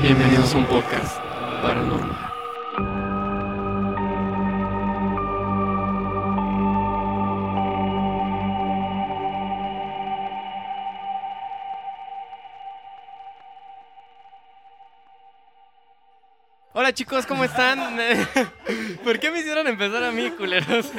Bienvenidos a un podcast paranormal. Hola chicos, ¿cómo están? ¿Por qué me hicieron empezar a mí, culeros?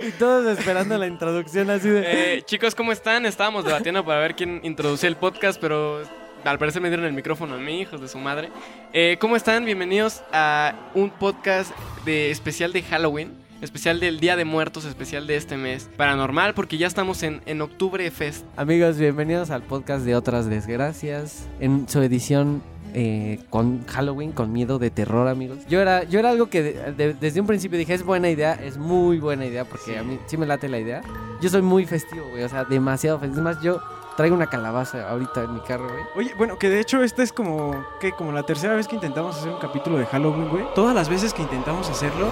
Y todos esperando la introducción así de... Eh, chicos, ¿cómo están? Estábamos debatiendo para ver quién introducía el podcast, pero al parecer me dieron el micrófono a mí, hijos de su madre. Eh, ¿Cómo están? Bienvenidos a un podcast de especial de Halloween, especial del Día de Muertos, especial de este mes paranormal, porque ya estamos en, en Octubre Fest. Amigos, bienvenidos al podcast de Otras Desgracias. En su edición eh, con Halloween, con miedo de terror, amigos. Yo era, yo era algo que de- de- desde un principio dije, es buena idea, es muy buena idea, porque Sí. a mí sí me late la idea. Yo soy muy festivo, güey, o sea, demasiado festivo. Es más, yo traigo una calabaza ahorita en mi carro, güey. Oye, bueno, que de hecho esta es como que como la tercera vez que intentamos hacer un capítulo de Halloween, güey. Todas las veces que intentamos hacerlo,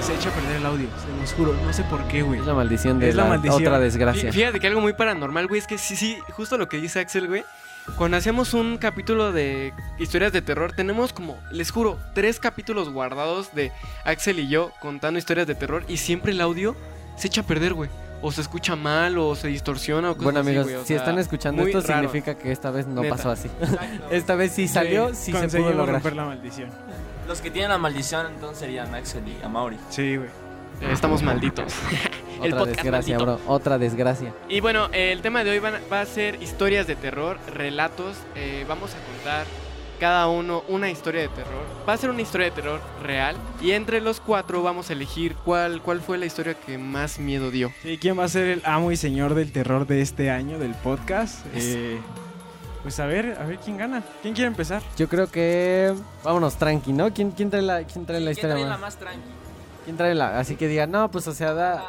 se echa a perder el audio. Se los juro, no sé por qué, güey. Es la maldición de Es la la, maldición. otra desgracia. Fíjate que algo muy paranormal, güey, es que sí, sí, justo lo que dice Axel, güey. Cuando hacíamos un capítulo de historias de terror, tenemos como, les juro, tres capítulos guardados de Axel y yo contando historias de terror y siempre el audio se echa a perder, güey. O se escucha mal, o se distorsiona, o cosas Bueno así, amigos, güey, o si sea, están escuchando muy esto raro. significa que esta vez no Neta. pasó así. esta vez sí salió, sí, se pudo lograr. romper la maldición. Los que tienen la maldición entonces serían Axel y Amaury. Sí, güey. Eh, Estamos malditos. El Otra podcast desgracia, maldito. bro. Otra desgracia. Y bueno, eh, el tema de hoy va a ser historias de terror, relatos. eh, vamos a contar cada uno una historia de terror. Va a ser una historia de terror real. Y entre los cuatro vamos a elegir cuál, cuál fue la historia que más miedo dio. Sí, ¿quién va a ser el amo y señor del terror de este año del podcast? Eh, pues a ver, a ver quién gana. ¿Quién quiere empezar? Yo creo que vámonos tranqui, ¿no? ¿Quién, quién trae la, quién trae la historia ¿Quién trae más? la más tranqui? ¿Quién trae la? Así que diga, no, pues o sea, da.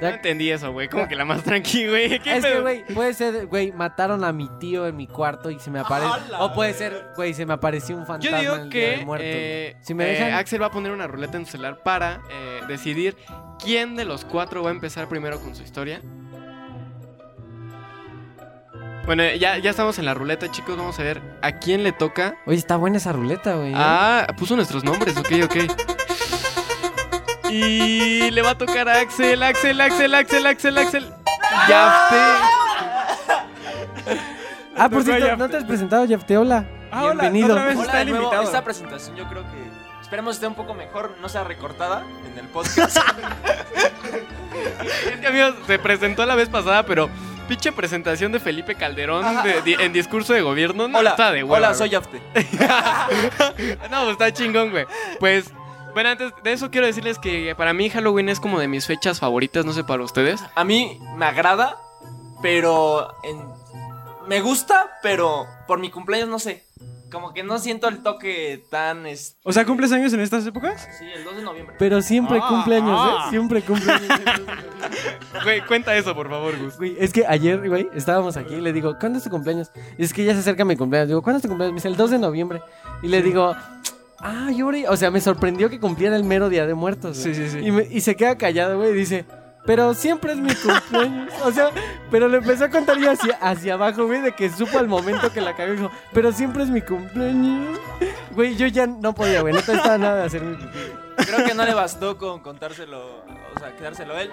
No entendí eso, güey. Como que la más tranqui, güey. ¿Qué es que, pedo? güey, puede ser, güey, mataron a mi tío en mi cuarto y se me aparece. ¡Hala, O puede ser, güey, se me apareció un Yo fantasma en digo el que muertos. eh, Si me eh, dejan- Axel va a poner una ruleta en su celular para eh, decidir quién de los cuatro va a empezar primero con su historia. Bueno, ya, ya estamos en la ruleta, chicos. Vamos a ver a quién le toca. Oye, está buena esa ruleta, güey. Ah, puso nuestros nombres, ok, ok. Y le va a tocar a Axel, Axel, Axel, Axel, Axel, Axel. Ya Ah, por cierto, Yafte. ¿no te has presentado, Yafte? Hola. Ah, hola, Bienvenido. otra vez. Hola está de el nuevo. invitado. Esta presentación yo creo que esperemos esté un poco mejor, no sea recortada en el podcast. Es que, amigos, se presentó la vez pasada, pero pinche presentación de Felipe Calderón de- di- en discurso de gobierno. No, hola, está de hueva, hola, güey. soy Yafte. no, pues está chingón, güey. Pues, bueno, antes de eso quiero decirles que para mí Halloween es como de mis fechas favoritas, no sé para ustedes. A mí me agrada, pero en- me gusta, pero por mi cumpleaños no sé. Como que no siento el toque tan... este, O sea, ¿cumples años en estas épocas? Sí, el 2 de noviembre. Pero siempre Ah, cumpleaños, ah. ¿eh? Siempre cumpleaños. Güey, cuenta eso, por favor, Gus. Güey, es que ayer, güey, estábamos aquí y le digo, ¿cuándo es tu cumpleaños? Y es que ya se acerca mi cumpleaños. Digo, ¿cuándo es tu cumpleaños? Me dice, el 2 de noviembre. Y le digo, ah, Yuri. O sea, me sorprendió que cumpliera el mero día de muertos. güey. Sí, sí, sí. Y, me- y se queda callado, güey, y dice, pero siempre es mi cumpleaños. o sea, pero le empezó a contar yo hacia, hacia abajo, güey, de que supo al momento que la cagó y dijo, pero siempre es mi cumpleaños. Güey, yo ya no podía, güey, no te estaba nada de hacer mi pipí. Creo que no le bastó con contárselo, o sea, quedárselo él.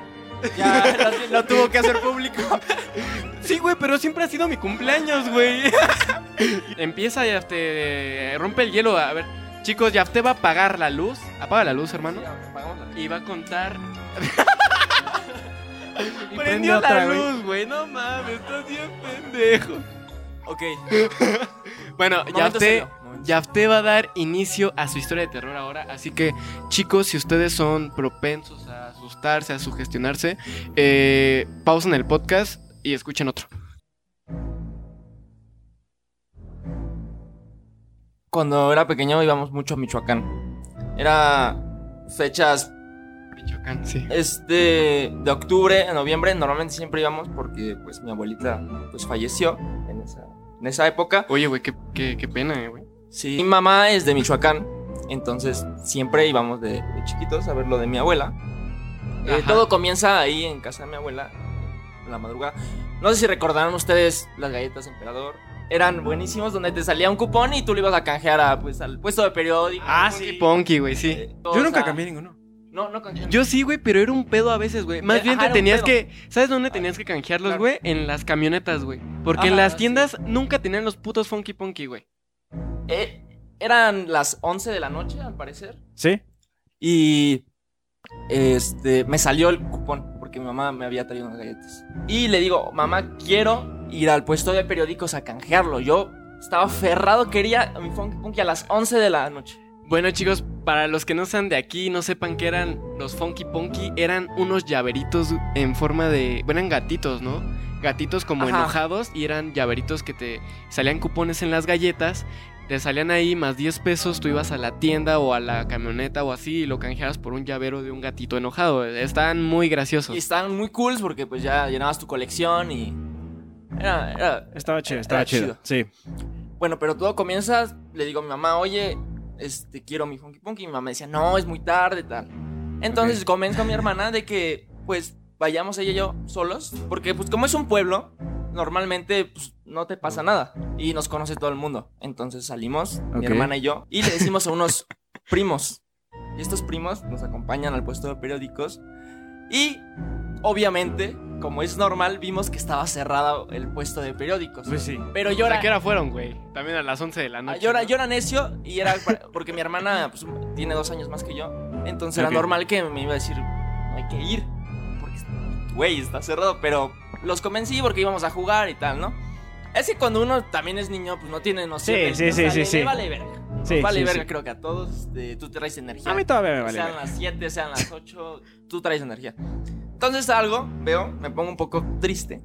Ya lo, lo tuvo que hacer público. Sí, güey, pero siempre ha sido mi cumpleaños, güey. Empieza ya, este, rompe el hielo. A ver, chicos, Yafte va a apagar la luz. Apaga la luz, hermano. Y va a contar. Y Prendió la luz, güey. No mames, estás bien pendejo. Ok. Bueno, Yafte, Yafte va a dar inicio a su historia de terror ahora. Así que, chicos, si ustedes son propensos a asustarse, a sugestionarse, eh, pausen el podcast y escuchen otro. Cuando era pequeño íbamos mucho a Michoacán. Era fechas Michoacán, sí. este de octubre, a noviembre, normalmente siempre íbamos porque pues mi abuelita pues falleció en esa, en esa época. Oye, güey, qué, qué, qué pena, eh, güey. Sí. Mi mamá es de Michoacán, entonces siempre íbamos de, de chiquitos a ver lo de mi abuela. Eh, todo comienza ahí en casa de mi abuela, en la madrugada. No sé si recordarán ustedes las galletas emperador, eran buenísimos, donde te salía un cupón y tú lo ibas a canjear a, pues, al puesto de periódico. Ah, sí. Ponky, güey, sí. Eh, Yo o nunca sea, cambié ninguno. No, no canjeé. Yo sí, güey, pero era un pedo a veces, güey. Más Eh, bien ajá, te un tenías que. ¿Sabes dónde tenías que canjearlos, Claro. güey? En las camionetas, güey. Porque en las sí. tiendas nunca tenían los putos Funky Punky, güey. Eh, eran las 11 de la noche, al parecer. ¿Sí? Y este me salió el cupón porque mi mamá me había traído unas galletas. Y le digo, mamá, quiero ir al puesto de periódicos a canjearlo. Yo estaba aferrado, quería mi Funky Punky a las 11 de la noche. Bueno, chicos, para los que no sean de aquí, no sepan qué eran los Funky Punky, eran unos llaveritos en forma de. Bueno, eran gatitos, ¿no? Gatitos como Ajá. enojados y eran llaveritos que te salían cupones en las galletas. Te salían ahí más 10 pesos, tú ibas a la tienda o a la camioneta o así y lo canjeabas por un llavero de un gatito enojado. Estaban muy graciosos. Y estaban muy cool porque pues ya llenabas tu colección y... Era, era- Estaba chido, estaba Era chido. Sí. Bueno, pero todo comienza, le digo a mi mamá, oye, este, quiero mi Funky Punky. Y mi mamá decía, no, es muy tarde, tal. Entonces Ok. convenzo a mi hermana de que, pues, vayamos ella y yo solos. Porque, pues, como es un pueblo, normalmente, pues, no te pasa nada. Y nos conoce todo el mundo. Entonces salimos, mi Ok. hermana y yo, y le decimos a unos primos. Y estos primos nos acompañan al puesto de periódicos. Y, obviamente, como es normal, vimos que estaba cerrado el puesto de periódicos. Pues sí. Pero ¿Y yo a qué hora fueron, güey? También a las 11 de la Ah, noche. yo, era, ¿no? yo era necio y era para- porque mi hermana pues, tiene dos años más que yo. Entonces era normal que me iba a decir, no hay que ir. Porque, güey, está cerrado. Pero los convencí porque íbamos a jugar y tal, ¿no? Es que cuando uno también es niño, pues no tiene noción. Sí, sí, sí, sí, sí. vale verga. Nos Sí, vale sí, verga, sí. creo que a todos. este, tú traes energía. A mí todavía me vale. sean verga. las 7, sean las 8, tú traes energía. Entonces salgo, veo, me pongo un poco triste.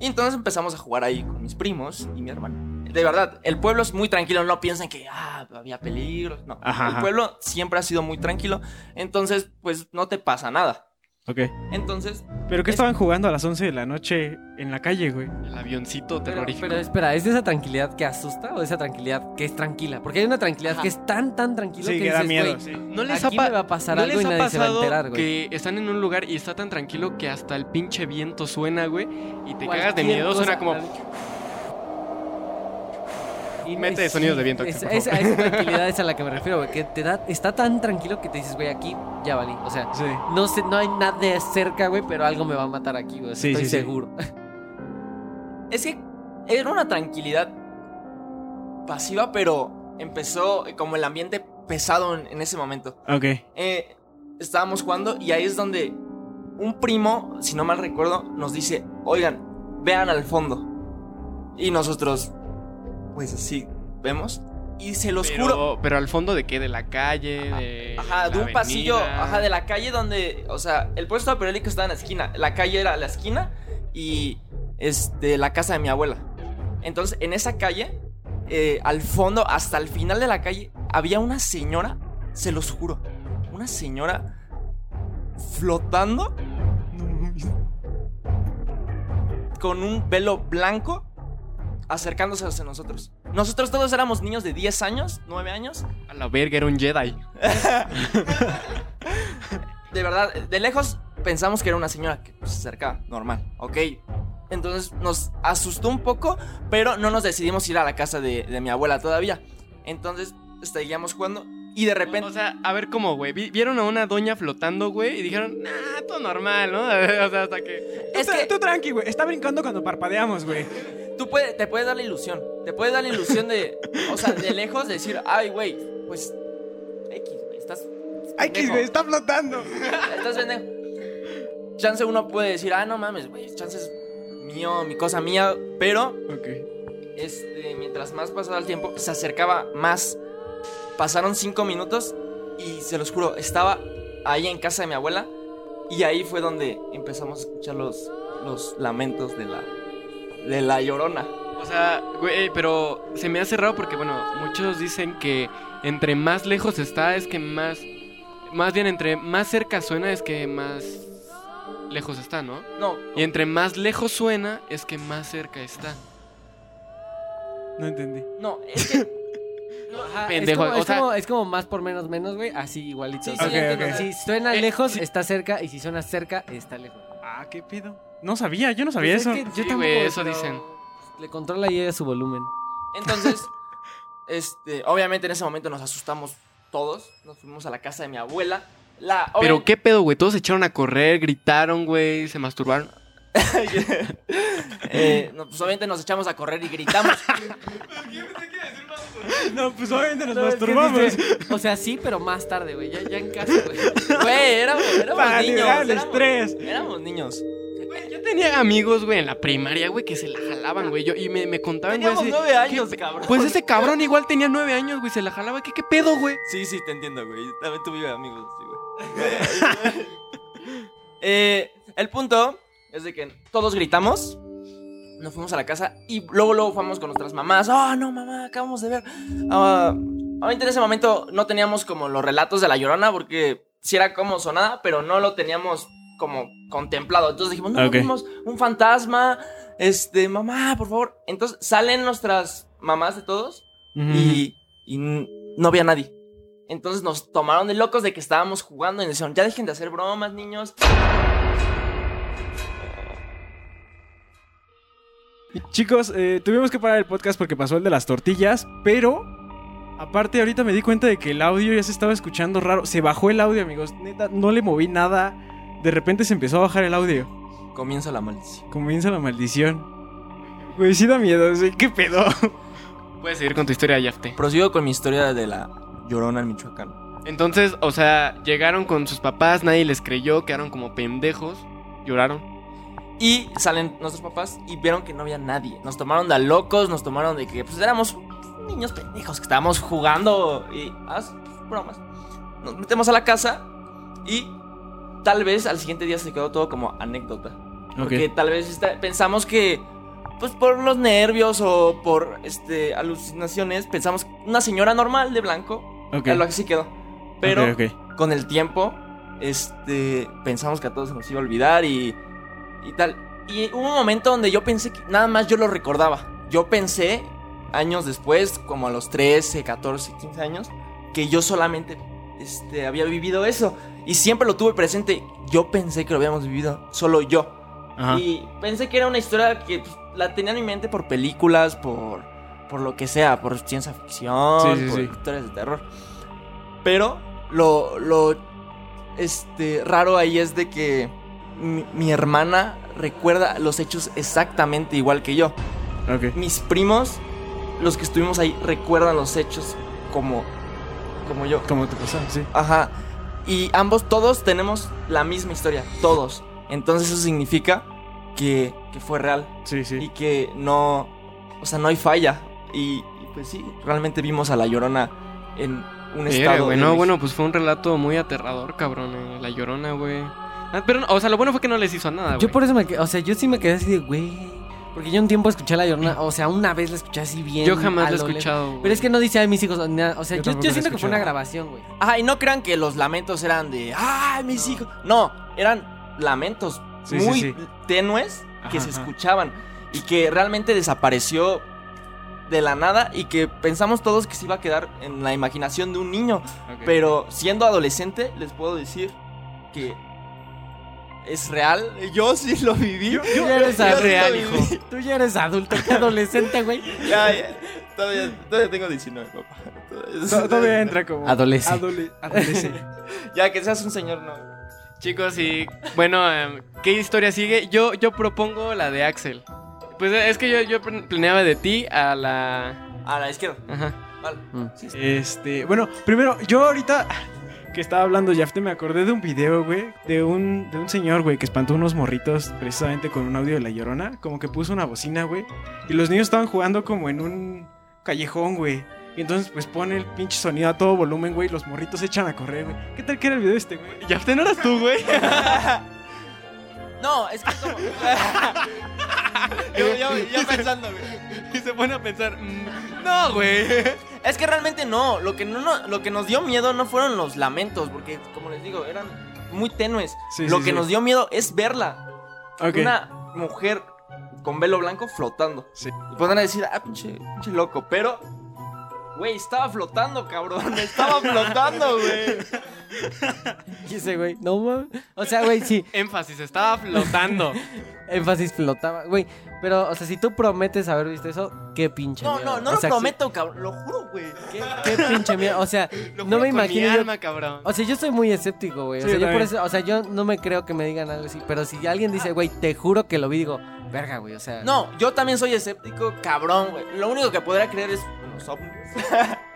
Y entonces empezamos a jugar ahí con mis primos y mi hermano. De verdad, el pueblo es muy tranquilo, no piensen que ah, había peligro. No, Ajá, el pueblo siempre ha sido muy tranquilo. Entonces, pues no te pasa nada. Ok. Entonces, ¿Pero qué Es- estaban jugando a las 11 de la noche en la calle, güey? El avioncito Pero, terrorífico. pero espera, ¿es de esa tranquilidad que asusta o de esa tranquilidad que es tranquila? Porque hay una tranquilidad Ajá. que es tan, tan tranquila Sí, que, que da miedo. güey, sí. ¿No les aquí me va a pasar ¿no algo les y ha nadie se va a pasado enterar, güey. que están en un lugar y está tan tranquilo que hasta el pinche viento suena, güey? Y te cagas de Cualquier miedo, suena cosa- como... Y Mete es- sonidos de viento Es, por es- favor. a esa tranquilidad es a la que me refiero, güey. Que te da, está tan tranquilo que te dices, güey, aquí ya valí. O sea, Sí. no sé, no hay nada de cerca, güey, pero algo me va a matar aquí, güey. Sí, Estoy sí, sí. seguro. es que era una tranquilidad pasiva, pero empezó como el ambiente pesado en- en ese momento. Ok. eh, estábamos jugando y ahí es donde un primo, si no mal recuerdo, nos dice, oigan, vean al fondo. Y nosotros, pues así, vemos. Y se los pero, juro. pero al fondo de qué? ¿De la calle? ¿De Ajá, de un pasillo, ajá, de la calle donde, o sea, el puesto de periódico estaba en la esquina. La calle era la esquina y este, la casa de mi abuela. Entonces, en esa calle, eh, al fondo, hasta el final de la calle, había una señora, se los juro, una señora flotando con un velo blanco acercándose hacia nosotros. Nosotros todos éramos niños de 10 años, 9 años. A la verga, era un Jedi. De verdad, de lejos pensamos que era una señora que pues, se acercaba, normal, ok. Entonces nos asustó un poco, pero no nos decidimos ir a la casa de, de mi abuela todavía. Entonces seguíamos jugando y de repente... O sea, a ver cómo, güey. Vi- Vieron a una doña flotando, güey, y dijeron, nah, todo normal, ¿no? O sea, hasta que... es tú, que tú tranqui, güey. Está brincando cuando parpadeamos, güey. Tú puede, te puede dar la ilusión. Te puede dar la ilusión de... O sea, de lejos decir, ay, güey, pues... X, güey, estás... Que pendejo. está flotando. Estás pendejo. Chance uno puede decir, ah, no mames, güey, chance es mío, mi cosa mía, pero Ok. este, mientras más pasaba el tiempo, se acercaba más. Pasaron cinco minutos y se los juro, estaba ahí en casa de mi abuela y ahí fue donde empezamos a escuchar los, los lamentos de la, de la llorona. O sea, güey, pero se me hace raro porque, bueno, muchos dicen que entre más lejos está es que más... Más bien, entre más cerca suena es que más lejos está, ¿no? No, Y entre más lejos suena es que más cerca está. No entendí. no, es que. Ajá, Pendejo, Es como, o es sea- como- es como más por menos menos, güey. Así igualito. Sí, sí, Ok, entiendo, ok. o sea, Si suena Eh, lejos, sí. está cerca. Y si suena cerca, está lejos. Ah, qué pido. No sabía, yo no sabía Pues eso. es que yo Sí, tampoco, güey, eso dicen. Le controla y ella su volumen. Entonces, este, obviamente en ese momento nos asustamos todos. Nos fuimos a la casa de mi abuela. La, Pero qué pedo, güey. Todos se echaron a correr, gritaron, güey, se masturbaron. Eh, no, pues obviamente nos echamos a correr y gritamos. No, pues obviamente nos No, es que masturbamos. o sea, sí, pero más tarde, güey. Ya, ya en casa, güey. Güey, éramos, éramos Para niños. éramos- estrés. Éramos niños. Güey, Yo tenía amigos, güey, en la primaria, güey, que se la jalaban, güey. Yo, y me, me contaban, güey. Teníamos nueve años, ¿qué- cabrón. Pues ese cabrón igual tenía nueve años, güey, se la jalaba. ¿Qué, qué pedo, güey? Sí, sí, te entiendo, güey. También tuve amigos así, güey. eh, el punto es de que todos gritamos. Nos fuimos a la casa y luego, luego fuimos con nuestras mamás. ¡Oh, no, mamá! Acabamos de ver. Ah, obviamente en ese momento no teníamos como los relatos de la llorona porque sí era como sonada, pero no lo teníamos como contemplado. Entonces dijimos, no, Ok. vimos un fantasma. Este, mamá, por favor. Entonces salen nuestras mamás de todos y, no había nadie. Entonces nos tomaron de locos de que estábamos jugando y nos dijeron, ya dejen de hacer bromas, niños. Chicos, eh, tuvimos que parar el podcast porque pasó el de las tortillas, pero aparte ahorita me di cuenta de que el audio ya se estaba escuchando raro. Se bajó el audio, amigos. Neta, no le moví nada. De repente se empezó a bajar el audio. Comienza la maldición. Comienza la maldición. Güey, sí da miedo. sí, ¿Qué pedo? Puedes seguir con tu historia, Yafte. Prosigo con mi historia de la llorona en Michoacán. Entonces, o sea, llegaron con sus papás, nadie les creyó, quedaron como pendejos, lloraron. Y salen nuestros papás y vieron que no había nadie. Nos tomaron de locos, nos tomaron de que pues éramos niños pendejos que estábamos jugando y haz bromas. Nos metemos a la casa y tal vez al siguiente día se quedó todo como anécdota. Porque tal vez está- pensamos que, pues por los nervios o por este alucinaciones, pensamos que una señora normal de blanco. Ok. Algo así quedó. Pero con el tiempo, este, pensamos que a todos se nos iba a olvidar y, y tal. Y hubo un momento donde yo pensé que nada más yo lo recordaba. Yo pensé, años después, como a los 13, 14, 15 años, que yo solamente este, había vivido eso. Y siempre lo tuve presente. Yo pensé que lo habíamos vivido solo yo. Ajá. Y pensé que era una historia que pues, la tenía en mi mente por películas, por, por lo que sea, por ciencia ficción, Sí, sí, por sí. historias de terror. Pero lo, lo este, raro ahí es de que mi, mi hermana recuerda los hechos exactamente igual que yo. Ok. Mis primos, los que estuvimos ahí, recuerdan los hechos como, como yo. ¿Cómo te pasó? Sí. Ajá. Y ambos, todos tenemos la misma historia. Todos. Entonces eso significa que, que fue real. Sí, Y sí. que no. O sea, no hay falla. Y, y pues sí, realmente vimos a la llorona en un estado. de no, bueno, pues fue un relato muy aterrador, cabrón, eh, la llorona, güey. Ah, pero, o sea, lo bueno fue que no les hizo nada, güey. Yo por eso me quedé, o sea, yo sí me quedé así de, güey. Porque yo un tiempo escuché la llorona, o sea, una vez la escuché así bien. Yo jamás a lo he escuchado, güey. Pero es que no dice a mis hijos, o sea, Yo la siento que fue una grabación, güey. Ajá, y no crean que los lamentos eran de. ¡Ay, mis hijos! No, eran lamentos Sí, muy sí. tenues que Ajá, se ajá. escuchaban. Y que realmente desapareció de la nada. Y que pensamos todos que se iba a quedar en la imaginación de un niño. Pero siendo adolescente, les puedo decir que es real. Yo sí lo viví. Tú ya eres Yo sí real, viví. hijo. Tú ya eres adulto, que adolescente, güey. Ya, ya. Todavía, todavía tengo 19, papá. Todavía- To- Todavía entra como. Adolece. Adole- adolece. Ya que seas un señor, no. Chicos, y bueno, em, ¿qué historia sigue? Yo, yo propongo la de Axel. Pues es que yo, yo planeaba de ti a la... A la izquierda. Ajá. Vale. Mm. Este, bueno, primero, yo ahorita que estaba hablando Yafte me acordé de un video, güey, de un, de un señor, güey, que espantó unos morritos precisamente con un audio de La Llorona, como que puso una bocina, güey, y los niños estaban jugando como en un callejón, güey. Y entonces, pues pone el pinche sonido a todo volumen, güey. y Los morritos se echan a correr, güey. ¿Qué tal que era el video este, güey? Yafte no eras tú, güey. No, es que es como. yo, yo, yo pensando, güey. y se pone a pensar, mm, no, güey. Es que realmente no. Lo que, no, no- lo que nos dio miedo no fueron los lamentos, porque, como les digo, eran muy tenues. Sí, lo sí, que sí. nos dio miedo es verla. Una mujer con velo blanco flotando. Sí. Y podrán decir, ah, pinche, pinche loco. Pero Güey, estaba flotando, cabrón. Estaba flotando, güey. Y ese güey, no mames. O sea, güey, sí, Énfasis, estaba flotando. énfasis flotaba, güey. Pero, o sea, si tú prometes haber visto eso, qué pinche No, miedo. no, no O lo prometo, cabrón. Lo juro, güey. Qué, qué pinche miedo. O sea, Lo no me con imagino. Mi yo- alma, cabrón. O sea, yo soy muy escéptico, güey. O Sí, sea, yo por eso, o sea, yo no me creo que me digan algo así. Pero si alguien dice, güey, te juro que lo vi, digo, verga, güey. O sea, No, yo también soy escéptico, cabrón, güey. Lo único que podría creer es los ovnis.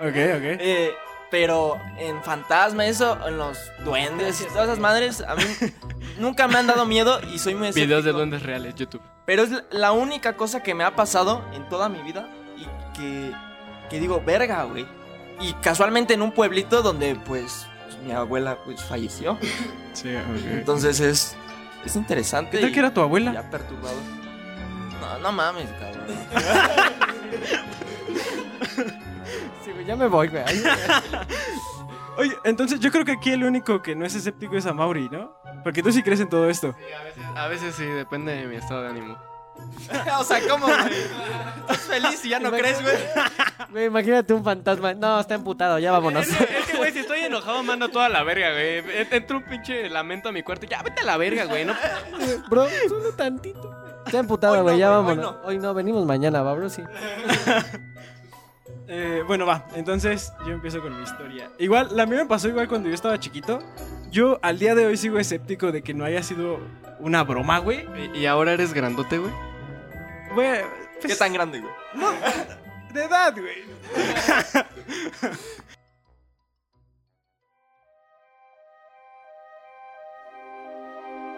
Ok, ok. Eh, pero en fantasma, eso, en los duendes y todas esas madres, a mí nunca me han dado miedo y soy muy escéptico. Videos de duendes reales, YouTube. Pero es la única cosa que me ha pasado en toda mi vida y que, que digo, verga, güey. Y casualmente en un pueblito donde, pues, mi abuela, pues, falleció. Sí, ok. Entonces es, es interesante. ¿Qué tal y- que era tu abuela? Ya perturbado. No, no mames, cabrón. Ya me voy, güey. Oye, entonces yo creo que aquí el único que no es escéptico es a Mauri, ¿no? Porque tú sí crees en todo esto. Sí, a veces, a veces sí, depende de mi estado de ánimo. o sea, ¿cómo, güey? Estás feliz y ya no crees, güey. Güey, imagínate un fantasma. No, está emputado, ya vámonos. Es que, es que, güey, si estoy enojado, mando toda la verga, güey. Entra un pinche lamento a mi cuarto y ya, vete a la verga, güey. No, Bro, solo tantito. Está emputado, Hoy no, güey, ya hoy vámonos. no. Hoy no, venimos mañana, va, bro, sí. Eh, bueno, va. Entonces yo empiezo con mi historia. Igual, la mía me pasó igual cuando yo estaba chiquito. Yo al día de hoy sigo escéptico de que no haya sido una broma, güey. Y, ahora eres grandote, güey. Güey, ¿Qué pues, tan grande, güey? de edad, güey.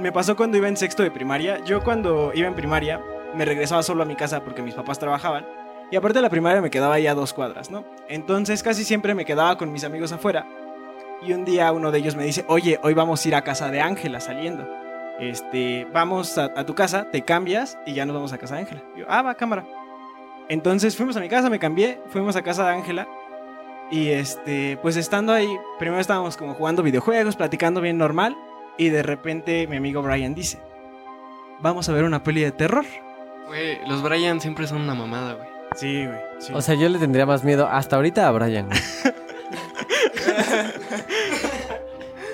Me pasó cuando iba en sexto de primaria. Yo cuando iba en primaria me regresaba solo a mi casa porque mis papás trabajaban. Y aparte de la primaria me quedaba ahí a dos cuadras, ¿no? Entonces casi siempre me quedaba con mis amigos afuera. Y un día uno de ellos me dice, oye, hoy vamos a ir a casa de Ángela saliendo. Este, vamos a, tu casa, te cambias y ya nos vamos a casa de Ángela. Yo, ah, va, cámara. Entonces fuimos a mi casa, me cambié, fuimos a casa de Ángela. Y este, pues estando ahí, primero estábamos como jugando videojuegos, platicando bien normal. Y de repente mi amigo Brian dice, vamos a ver una peli de terror. Güey, los Brian siempre son una mamada, güey. Sí, güey. sí. O sea, yo le tendría más miedo hasta ahorita a Brian.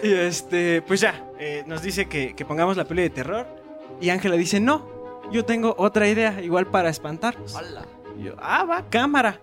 Y este, pues ya, eh, nos dice que, que pongamos la peli de terror. Y Ángela dice, no, yo tengo otra idea, igual para espantarnos. Hola. Y yo, ah, va, cámara.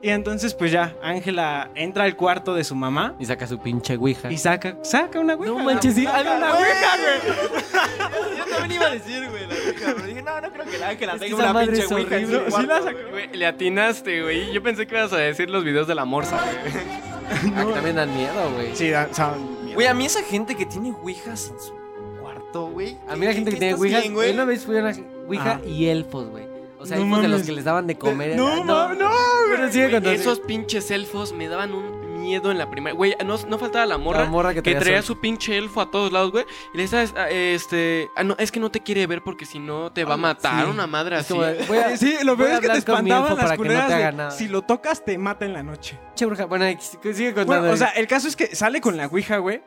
Y entonces, pues ya, Ángela entra al cuarto de su mamá Y saca su pinche ouija. y saca, saca una ouija. No manches, sí, haga una ouija, güey. Yo también iba a decir, güey, la ouija, pero dije, no, no creo que la Ángela Es tenga esa una pinche ouija en su horrible. Sí la sacó. güey. Le atinaste, güey. Yo pensé que ibas a decir los videos de la morsa, güey. Ah, que también dan miedo, güey. Sí, da- son- Güey, a mí esa gente que tiene ouijas en su cuarto, güey. A mí la gente que ¿qué tiene ouijas, bien, güey? una vez fui a una ouija Ah. y elfos, güey. O sea, No elfos de los que les daban de comer. No, Ah, no, no, Pero sigue Güey. Esos pinches elfos me daban un miedo en la primera. Güey, no, no faltaba la morra. La morra que que traía su- pinche elfo a todos lados, güey. Y le decía, ah, este. Ah, no, es que no te quiere ver porque si no te va a matar sí. una madre así. como de, voy a- Sí, lo peor a es que te hablar con mi elfo espantaban las no culeras te haga de, nada. si lo tocas te mata en la noche. Che, bruja. Bueno, sigue contando. Bueno, o sea, el caso es que sale con la ouija, güey.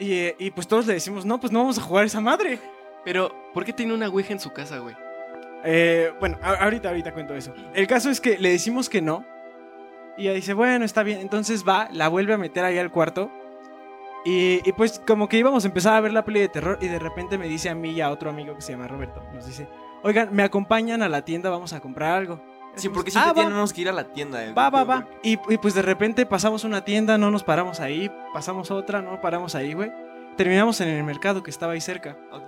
Y, eh, y pues todos le decimos, no, pues no vamos a jugar esa madre. Pero, ¿por qué tiene una ouija en su casa, güey? Eh, bueno, ahorita, ahorita cuento eso. El caso es que le decimos que no. Y ella dice, bueno, está bien. Entonces va, la vuelve a meter ahí al cuarto. Y, y pues como que íbamos a empezar a ver la peli de terror y de repente me dice a mí y a otro amigo que se llama Roberto, nos dice, oigan, me acompañan a la tienda, vamos a comprar algo. Sí, porque Ah, siempre va. tenemos que ir a la tienda. eh, Va, va, va. Y, y, pues de repente pasamos una tienda, no nos paramos ahí, pasamos otra, no paramos ahí, güey. Terminamos en el mercado que estaba ahí cerca. Ok.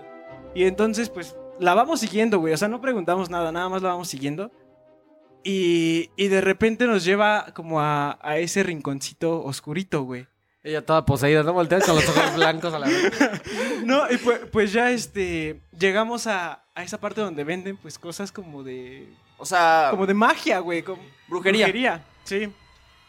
Y entonces, pues, la vamos siguiendo, güey. O sea, no preguntamos nada, nada más la vamos siguiendo. Y, y de repente nos lleva como a, a ese rinconcito oscurito, güey. Ella toda poseída, ¿no? Voltea con los ojos blancos a la vez. No, y pues, pues ya este. Llegamos a, a esa parte donde venden, pues, cosas como de. O sea, Como de magia, güey. Como brujería. brujería, sí.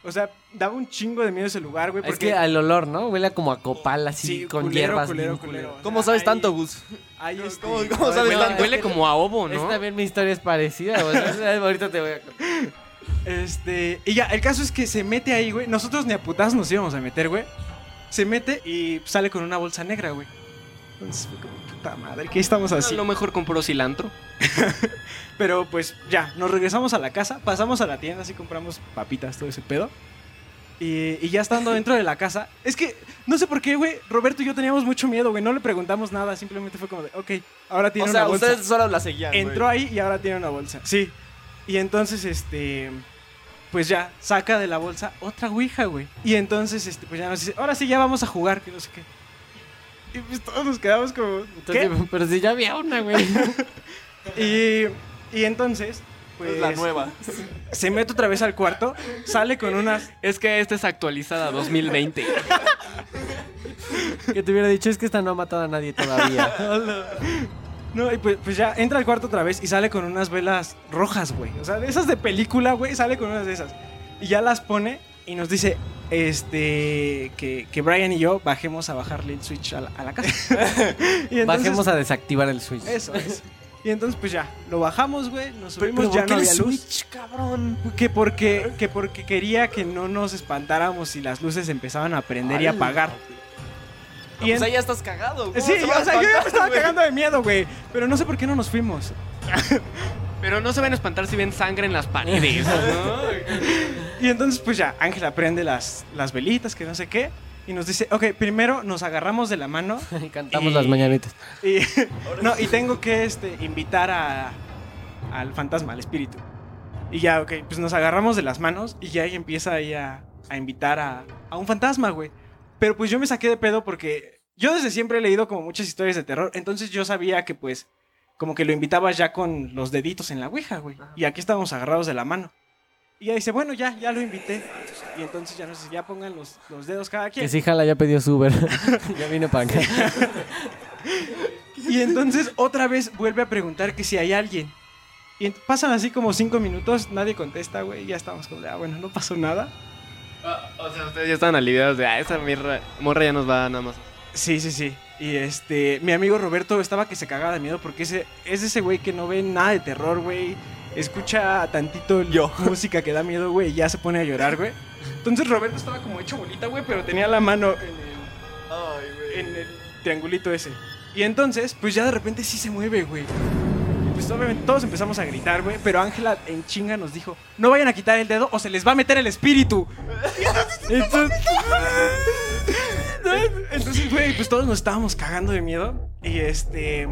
O sea, daba un chingo de miedo ese lugar, güey. Es Porque que al olor, ¿no? Huele como a copal así, Sí, con culero, hierbas. culero, culero. ¿Cómo O sea, sabes tanto, Gus? Ahí ¿Cómo- este- cómo- cómo sabes Huele, tanto? huele como a ovo, ¿no? Esta vez mi historia es parecida, güey. Ahorita te voy a. Este, y ya, el caso es que se mete ahí, güey. Nosotros ni a putazos nos íbamos a meter, güey. Se mete y sale con una bolsa negra, güey. Entonces fue como, puta madre, ¿qué estamos A así? lo mejor compró cilantro. Pero pues ya, nos regresamos a la casa, pasamos a la tienda, así compramos papitas, todo ese pedo. Y, y ya estando dentro de la casa, es que no sé por qué, güey, Roberto y yo teníamos mucho miedo, güey, no le preguntamos nada, simplemente fue como de, ok, ahora tiene O sea, una bolsa. ustedes solo la seguían. güey. Entró ahí y ahora tiene una bolsa. Sí. Y entonces, este. Pues ya, saca de la bolsa otra ouija, güey. Y entonces, este, pues ya nos dice, ahora sí ya vamos a jugar, que no sé qué. Y pues todos nos quedamos como. Entonces, pero si ya había una, güey. Y, y entonces, pues. Es la nueva. Se mete otra vez al cuarto, sale con unas. Es que esta es actualizada 2020. Que te hubiera dicho, es que esta no ha matado a nadie todavía. No, y pues, pues ya entra al cuarto otra vez y sale con unas velas rojas, güey. O sea, de esas de película, güey, sale con unas de esas. Y ya las pone y nos dice, este, que, que Brian y yo bajemos a bajarle el switch a la, a la casa. y entonces- Bajemos a desactivar el switch. Eso es. Y entonces, pues ya, lo bajamos, güey, nos subimos, pero ya ¿por no qué el había luz. Switch, cabrón? Que porque, que porque quería que no nos espantáramos si las luces empezaban a prender y Ala. apagar. No, Y pues en- ahí ya estás cagado. ¿cómo Sí, o sea, yo ya me estaba güey? cagando de miedo, güey. Pero no sé por qué no nos fuimos. Pero no se van a espantar si ven sangre en las paredes, ¿no? Y entonces, pues ya, Ángela prende las, las velitas, que no sé qué. Y nos dice, ok, primero nos agarramos de la mano. Y cantamos Y- las mañanitas. Y, no, y tengo que este, invitar a, al fantasma, al espíritu. Y ya, ok, pues nos agarramos de las manos y ya empieza ahí a, a invitar a, a un fantasma, güey. Pero pues yo me saqué de pedo porque yo desde siempre he leído como muchas historias de terror. Entonces yo sabía que pues como que lo invitabas ya con los deditos en la ouija, güey. Y aquí estábamos agarrados de la mano. Y ella dice, bueno, ya, ya lo invité. Y entonces ya no sé, ya pongan los, los dedos cada quien. Que sí, jala, ya pidió su Uber. ya vine para acá. Y entonces otra vez vuelve a preguntar que si hay alguien. Y pasan así como cinco minutos, nadie contesta, güey. y Ya estamos como de, ah, bueno, no pasó nada. Ah, O sea, ustedes ya estaban aliviados de, ah, esa mirra- morra ya nos va nada más. Sí, sí, sí. Y este, mi amigo Roberto estaba que se cagaba de miedo porque ese, es ese güey que no ve nada de terror, güey. Escucha tantito Yo. música que da miedo, güey, y ya se pone a llorar, güey. Entonces Roberto estaba como hecho bolita, güey, pero tenía la mano en el, Ay, en el triangulito ese. Y entonces, pues ya de repente sí se mueve, güey. Y pues obviamente todos empezamos a gritar, güey. Pero Ángela en chinga nos dijo: No vayan a quitar el dedo o se les va a meter el espíritu. Entonces, entonces, güey, pues todos nos estábamos cagando de miedo. Y este.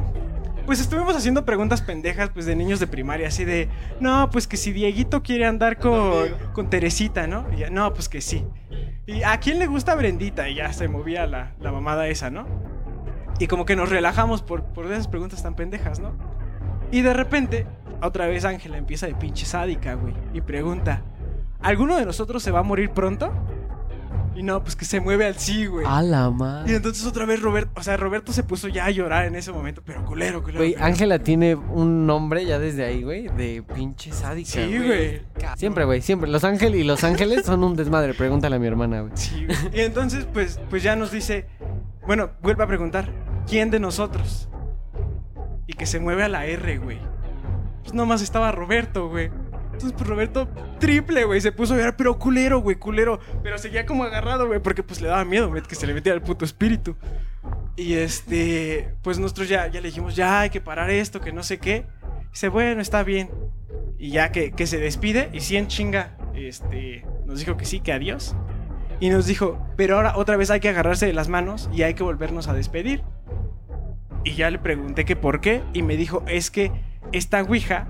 Pues estuvimos haciendo preguntas pendejas, pues de niños de primaria, así de, no, pues que si Dieguito quiere andar con, con Teresita, ¿no? Y ya, no, pues que sí. ¿Y a quién le gusta Brendita? Y ya se movía la, la mamada esa, ¿no? Y como que nos relajamos por, por esas preguntas tan pendejas, ¿no? Y de repente, otra vez Ángela empieza de pinche sádica, güey. Y pregunta, ¿alguno de nosotros se va a morir pronto? Y no, pues que se mueve al sí, güey. A la Y madre. entonces otra vez Roberto, o sea, Roberto se puso ya a llorar en ese momento, pero culero, culero. Güey. Ángela tiene un nombre ya desde ahí, güey, de pinche sádica. Sí, güey. Siempre, güey, siempre. Los ángeles y los ángeles son un desmadre. Pregúntale a mi hermana, güey. Sí, güey. Y entonces, pues, pues ya nos dice, bueno, vuelve a preguntar, ¿quién de nosotros? Y que se mueve a la R, güey. Pues nomás estaba Roberto, güey. Entonces, pues Roberto, triple, güey, se puso a llorar, pero culero, güey, culero. Pero seguía como agarrado, güey, porque pues le daba miedo, güey, que se le metiera el puto espíritu. Y este, pues nosotros ya, ya le dijimos, ya hay que parar esto, que no sé qué. Dice, bueno, está bien. Y ya que, que se despide, y sí en chinga, este, nos dijo que sí, que adiós. Y nos dijo, pero ahora otra vez hay que agarrarse de las manos y hay que volvernos a despedir. Y ya le pregunté que por qué, y me dijo, es que esta Ouija,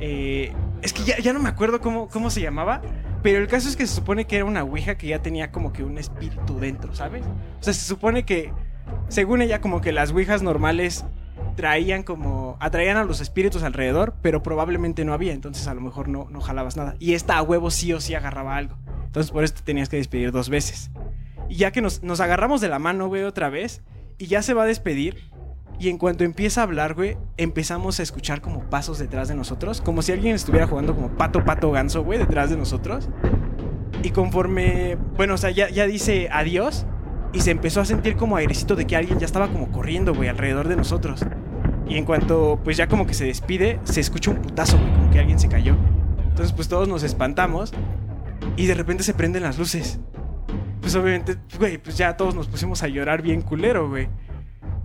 eh, es que ya, no me acuerdo cómo, se llamaba, pero el caso es que se supone que era una Ouija que ya tenía como que un espíritu dentro, ¿sabes? O sea, se supone que, según ella, como que las Ouijas normales traían como, atraían a los espíritus alrededor, pero probablemente no había, entonces a lo mejor no, no jalabas nada. Y esta a huevo sí o sí agarraba algo. Entonces por eso te tenías que despedir dos veces. Y ya que nos, nos agarramos de la mano, güey, otra vez, y ya se va a despedir, y en cuanto empieza a hablar, güey, empezamos a escuchar como pasos detrás de nosotros, como si alguien estuviera jugando como pato, pato, ganso, güey, detrás de nosotros. Y conforme, bueno, o sea, ya, ya dice adiós, y se empezó a sentir como airecito de que alguien ya estaba como corriendo, güey, alrededor de nosotros. Y en cuanto, pues ya como que se despide, se escucha un putazo, güey, como que alguien se cayó. Entonces, pues todos nos espantamos, y de repente se prenden las luces. Pues obviamente, güey, pues ya todos nos pusimos a llorar bien culero, güey.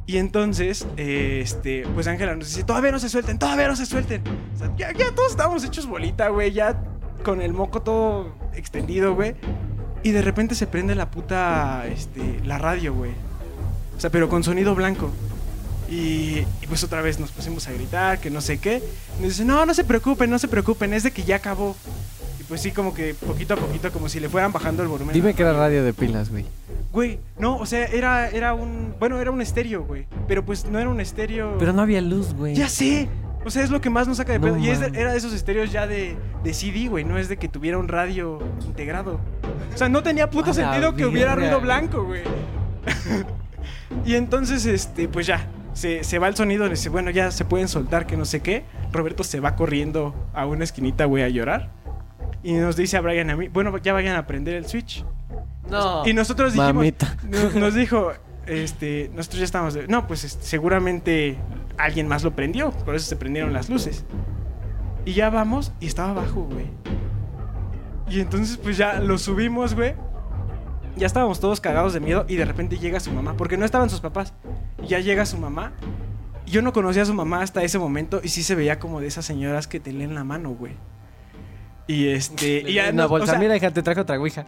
Y entonces, eh, este, pues Ángela nos dice, todavía no se suelten, todavía no se suelten. O sea, ya, ya todos estábamos hechos bolita, güey, ya con el moco todo extendido, güey. Y de repente se prende la puta, este, la radio, güey. O sea, pero con sonido blanco. Y, y pues otra vez nos pusimos a gritar, que no sé qué. Nos dice, no, no se preocupen, no se preocupen, es de que ya acabó. Pues sí, como que poquito a poquito, como si le fueran bajando el volumen. Dime que era radio de pilas, güey. Güey, no, o sea, era, era un. Bueno, era un estéreo, güey. Pero pues no era un estéreo. Pero no había luz, güey. Ya sé. O sea, es lo que más nos saca de No pedo. y es de- era de esos estéreos ya de, de CD, güey. No es de que tuviera un radio integrado. O sea, no tenía puto sentido que hubiera ruido blanco, güey. y entonces, este, pues ya. Se, se va el sonido, le dice, bueno, ya se pueden soltar, que no sé qué. Roberto se va corriendo a una esquinita, güey, a llorar. Y nos dice a Brian a mí, bueno, ya vayan a prender el switch. No. Y nosotros dijimos, Mamita. nos, nos dijo, este, nosotros ya estábamos, de- no, pues este, seguramente alguien más lo prendió, por eso se prendieron las luces. Y ya vamos y estaba abajo, güey. Y entonces pues ya lo subimos, güey. Ya estábamos todos cagados de miedo y de repente llega su mamá, porque no estaban sus papás. Y ya llega su mamá. Yo no conocía a su mamá hasta ese momento y sí se veía como de esas señoras que te leen la mano, güey. Y este... y ya Una nos- o bolsa. sea, Mira, hija, te trajo otra ouija.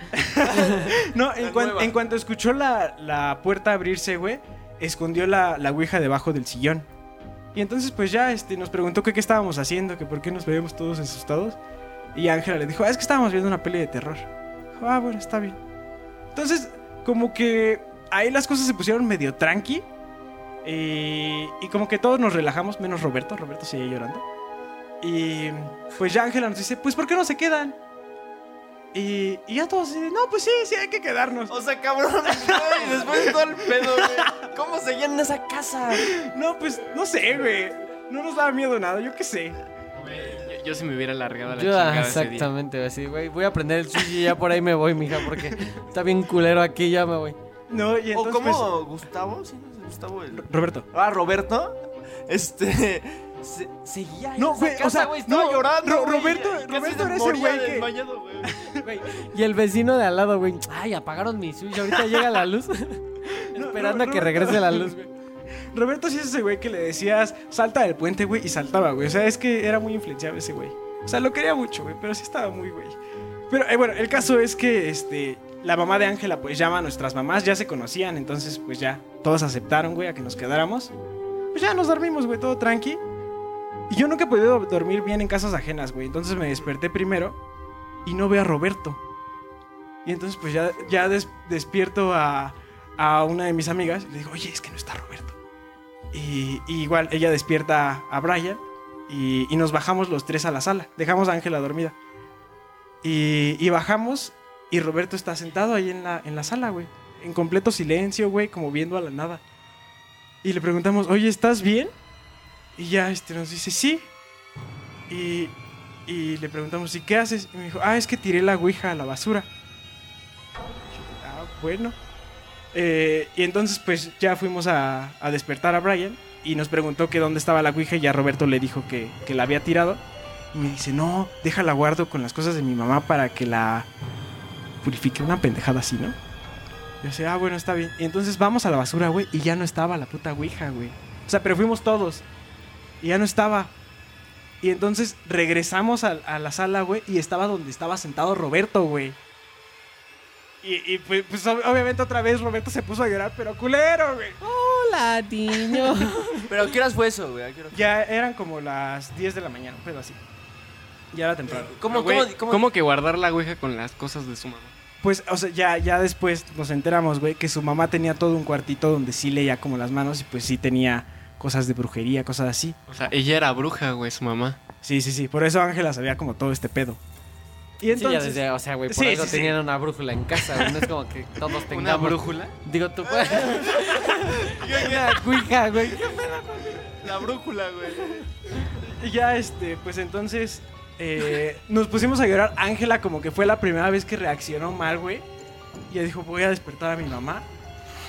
no, cuan- en cuanto escuchó la, la puerta abrirse, güey, escondió la, la ouija debajo del sillón. Y entonces, pues ya este, nos preguntó que qué estábamos haciendo, que por qué nos veíamos todos asustados. Y Ángela le dijo, ah, es que estábamos viendo una peli de terror. Dijo, ah, bueno, está bien. Entonces, como que ahí las cosas se pusieron medio tranqui. eh, y como que todos nos relajamos, menos Roberto. Roberto sigue llorando. Y pues ya Ángela nos dice, pues ¿por qué no se quedan? Y, y ya todos dicen, no, pues sí, sí, hay que quedarnos. O sea, cabrón, güey, después de todo el pedo, güey. ¿Cómo seguían en esa casa? No, pues no sé, güey. No nos daba miedo nada, yo qué sé. Yo, yo si me hubiera largado a la Yo, chingada ah, ese día. exactamente, así, güey. Voy a prender el switch y ya por ahí me voy, mija, porque está bien culero aquí, ya me voy. No, y ¿O entonces. cómo Gustavo? ¿Sí? Gustavo el... pues, Roberto. Ah, Roberto. Este. Se- seguía ahí No, en esa güey, o casa, sea, güey. Estaba no, llorando. Ro- güey, Roberto- casi Roberto se era ese moría güey que- desmayado, güey. Y el vecino de al lado, güey. Ay, apagaron mi switch, ahorita llega la luz. Esperando a que regrese la luz, güey. Roberto sí es ese güey que le decías, salta del puente, güey, y saltaba, güey. O sea, es que era muy influenciable ese güey. O sea, lo quería mucho, güey, pero sí estaba muy güey. Pero eh, bueno, el caso es que este, la mamá de Ángela, pues llama a nuestras mamás, ya se conocían, entonces, pues ya, todos aceptaron, güey, a que nos quedáramos. Pues ya nos dormimos, güey, todo tranqui. Y yo nunca he podido dormir bien en casas ajenas, güey. Entonces me desperté primero y no veo a Roberto. Y entonces, pues ya, ya des- despierto a, a una de mis amigas y le digo, oye, es que no está Roberto. Y, igual ella despierta a Brian y, y nos bajamos los tres a la sala. Dejamos a Ángela dormida. Y, y bajamos y Roberto está sentado ahí en la, en la sala, güey. En completo silencio, güey, como viendo a la nada. Y le preguntamos, oye, ¿estás bien? Y ya este, nos dice, sí. Y, y le preguntamos, ¿y qué haces? Y me dijo, ah, es que tiré la ouija a la basura. Ah, bueno. Eh, y entonces pues ya fuimos a, a despertar a Brian y nos preguntó que dónde estaba la Ouija y ya Roberto le dijo que, que la había tirado. Y me dice, no, déjala guardo con las cosas de mi mamá para que la purifique. Una pendejada así, ¿no? Yo decía, ah, bueno, está bien. Y entonces vamos a la basura, güey, y ya no estaba la puta Ouija, güey. O sea, pero fuimos todos. Y ya no estaba. Y entonces regresamos a, a la sala, güey, y estaba donde estaba sentado Roberto, güey. Y, y, pues, pues, ob- obviamente otra vez Roberto se puso a llorar, pero culero, güey. Hola, niño. Pero ¿a qué horas fue eso, güey? Ya eran como las 10 de la mañana, pero así. Ya era temprano. ¿Cómo, Güey, cómo, cómo, ¿Cómo que guardar la ouija con las cosas de su mamá? Pues, o sea, ya, ya después nos enteramos, güey, que su mamá tenía todo un cuartito donde sí leía como las manos y pues sí tenía cosas de brujería, cosas así. O sea, ella era bruja, güey, su mamá. Sí, sí, sí. Por eso Ángela sabía como todo este pedo. Y Sí, entonces... ya desde, o sea, güey, por Sí, eso sí, sí. tenían una brújula en casa, güey. No es como que todos ¿Una tengamos. brújula? Digo, tú puedes. una cuija, güey. La brújula, güey. Y ya, este, pues entonces eh, nos pusimos a llorar. Ángela como que fue la primera vez que reaccionó mal, güey. Y ella dijo, voy a despertar a mi mamá.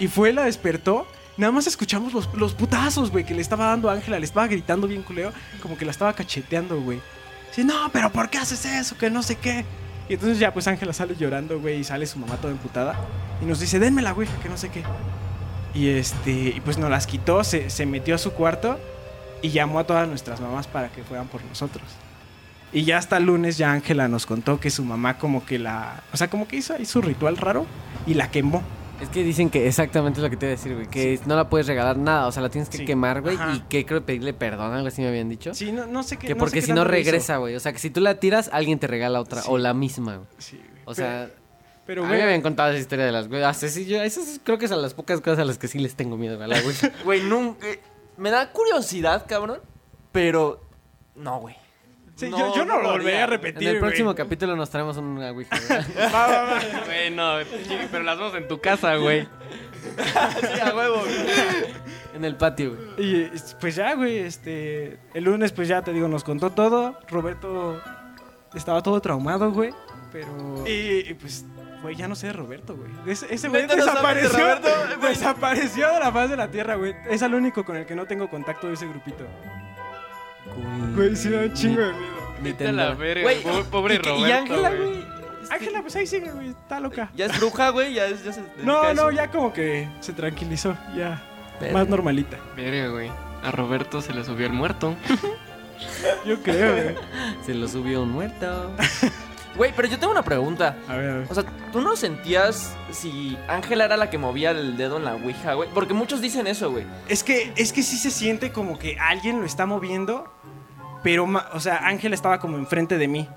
Y fue, la despertó. Nada más escuchamos los, los putazos, güey, que le estaba dando Ángela. Le estaba gritando bien culeo, como que la estaba cacheteando, güey. Dice, no, pero ¿por qué haces eso? Que no sé qué. Y entonces ya, pues Ángela sale llorando, güey, y sale su mamá toda emputada. Y nos dice, denme la ouija, que no sé qué. Y este, y pues nos las quitó, se, se metió a su cuarto y llamó a todas nuestras mamás para que fueran por nosotros. Y ya hasta el lunes ya Ángela nos contó que su mamá como que la, o sea, como que hizo ahí su ritual raro y la quemó. Es que dicen que exactamente es lo que te iba a decir, güey. Que no la puedes regalar nada. O sea, la tienes que Sí. quemar, güey. Ajá. Y que creo pedirle perdón, algo así me habían dicho. Sí, no, no sé qué. que no porque si no regresa, güey. O sea, que si tú la tiras, alguien te regala otra. Sí. O la misma, güey. Sí, güey. O sea, pero a mí me habían contado esa historia de las güey. Yo, esas es- creo que son las pocas cosas a las que sí les tengo miedo, a güey. Güey, nunca. eh, me da curiosidad, cabrón. Pero. No, güey. Sí, yo, yo no lo volvería a En repetir. el güey. próximo capítulo nos traemos una ouija. Va, va, va. Güey, no, pero las vamos en tu casa, güey. Sí, a huevo. en el patio, güey. Y pues ya, güey, este. El lunes, pues ya te digo, nos contó todo. Roberto estaba todo traumado, güey. Pero. Y, y, pues, güey, ya no sé de Roberto, güey. Ese, ese güey ¿Neta no sabes de desapareció. Roberto? Güey. Desapareció de la faz de la tierra, güey. Es el único con el que no tengo contacto de ese grupito. Güey, sí, da un chingo de miedo. Vete a la verga, Güey, pobre, pobre y, que- Roberto. y Ángela, güey. este, Ángela, pues ahí sigue, güey. Está loca. Ya es bruja, güey. Ya, es- ya se. dedica a No, eso. no, ya como que se tranquilizó. Ya. Verga. Más normalita. Verga, güey. A Roberto se le subió el muerto. Yo creo, güey. Se lo subió un muerto. Güey, pero yo tengo una pregunta. A ver, a ver. O sea, ¿tú no sentías si Ángela era la que movía el dedo en la Ouija, güey? Porque muchos dicen eso, güey. Es que, es que sí se siente como que alguien lo está moviendo, pero, o sea, Ángel estaba como enfrente de mí.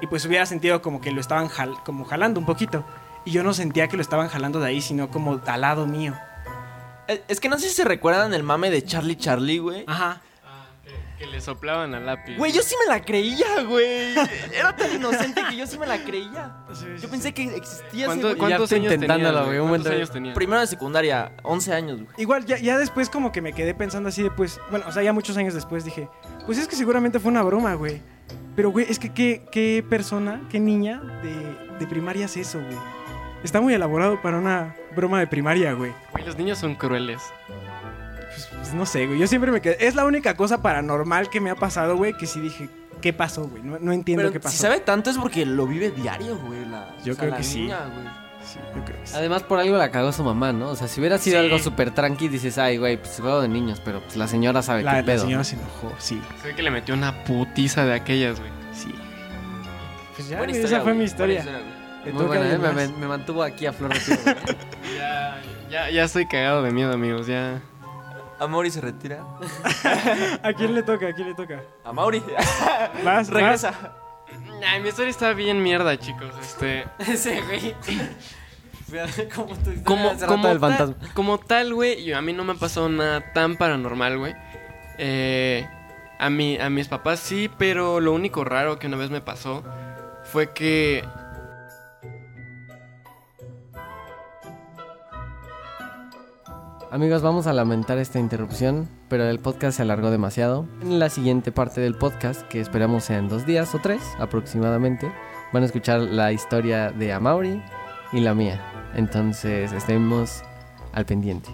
Y pues hubiera sentido como que lo estaban jal- como jalando un poquito. Y yo no sentía que lo estaban jalando de ahí, sino como al lado mío. Eh, Es que no sé si se recuerdan el mame de Charlie Charlie, güey. Ajá. Que le soplaban al lápiz. Güey, yo sí me la creía, güey. Era tan inocente que yo sí me la creía. Yo pensé que existía ¿Cuánto-. ¿Cuántos años intentándolo, tenías, güey, ¿Cuántos años tenías? Primero de secundaria, 11 años, güey. Igual, ya, ya después como que me quedé pensando así de, pues, bueno, o sea, ya muchos años después dije, pues es que seguramente fue una broma, güey. Pero, güey, es que qué, qué persona, qué niña de, de primaria hace eso, güey. Está muy elaborado para una broma de primaria, güey. Güey, los niños son crueles. Pues, pues, no sé, güey. Yo siempre me quedé. Es la única cosa paranormal que me ha pasado, güey, que sí dije, ¿qué pasó, güey? No, no entiendo Pero qué pasó. si sabe tanto es porque lo vive diario, güey. la- Yo o sea, creo la que sí. niña, güey. Sí, yo creo que sí. Además, por algo la cagó su mamá, ¿no? O sea, si hubiera sido Sí. algo súper tranqui, dices, ay, güey, pues juego de niños, pero pues la señora sabe La, qué la pedo. señora ¿no? se enojó, sí, Se ve que le metió una putiza de aquellas, güey. sí. Pues ya, Buena güey, historia, esa fue güey, mi historia. Muy buena, ¿eh? me, mantuvo aquí a flor de piel, güey. Ya, ya, ya estoy cagado de miedo, amigos. Ya. A Mauri se retira. ¿A quién le toca? ¿A quién le toca? A Mauri. Vas, Regresa. Ay, mi historia está bien mierda, chicos. Este. Ese, güey. como tu Como, como, del fantasma. como tal, güey, a mí no me ha pasado nada tan paranormal, güey. Eh, a, mi, a mis papás sí, pero lo único raro que una vez me pasó fue que... Amigos, vamos a lamentar esta interrupción, pero el podcast se alargó demasiado. En la siguiente parte del podcast, que esperamos sea en dos días o tres aproximadamente, van a escuchar la historia de Amaury y la mía. Entonces, estemos al pendiente.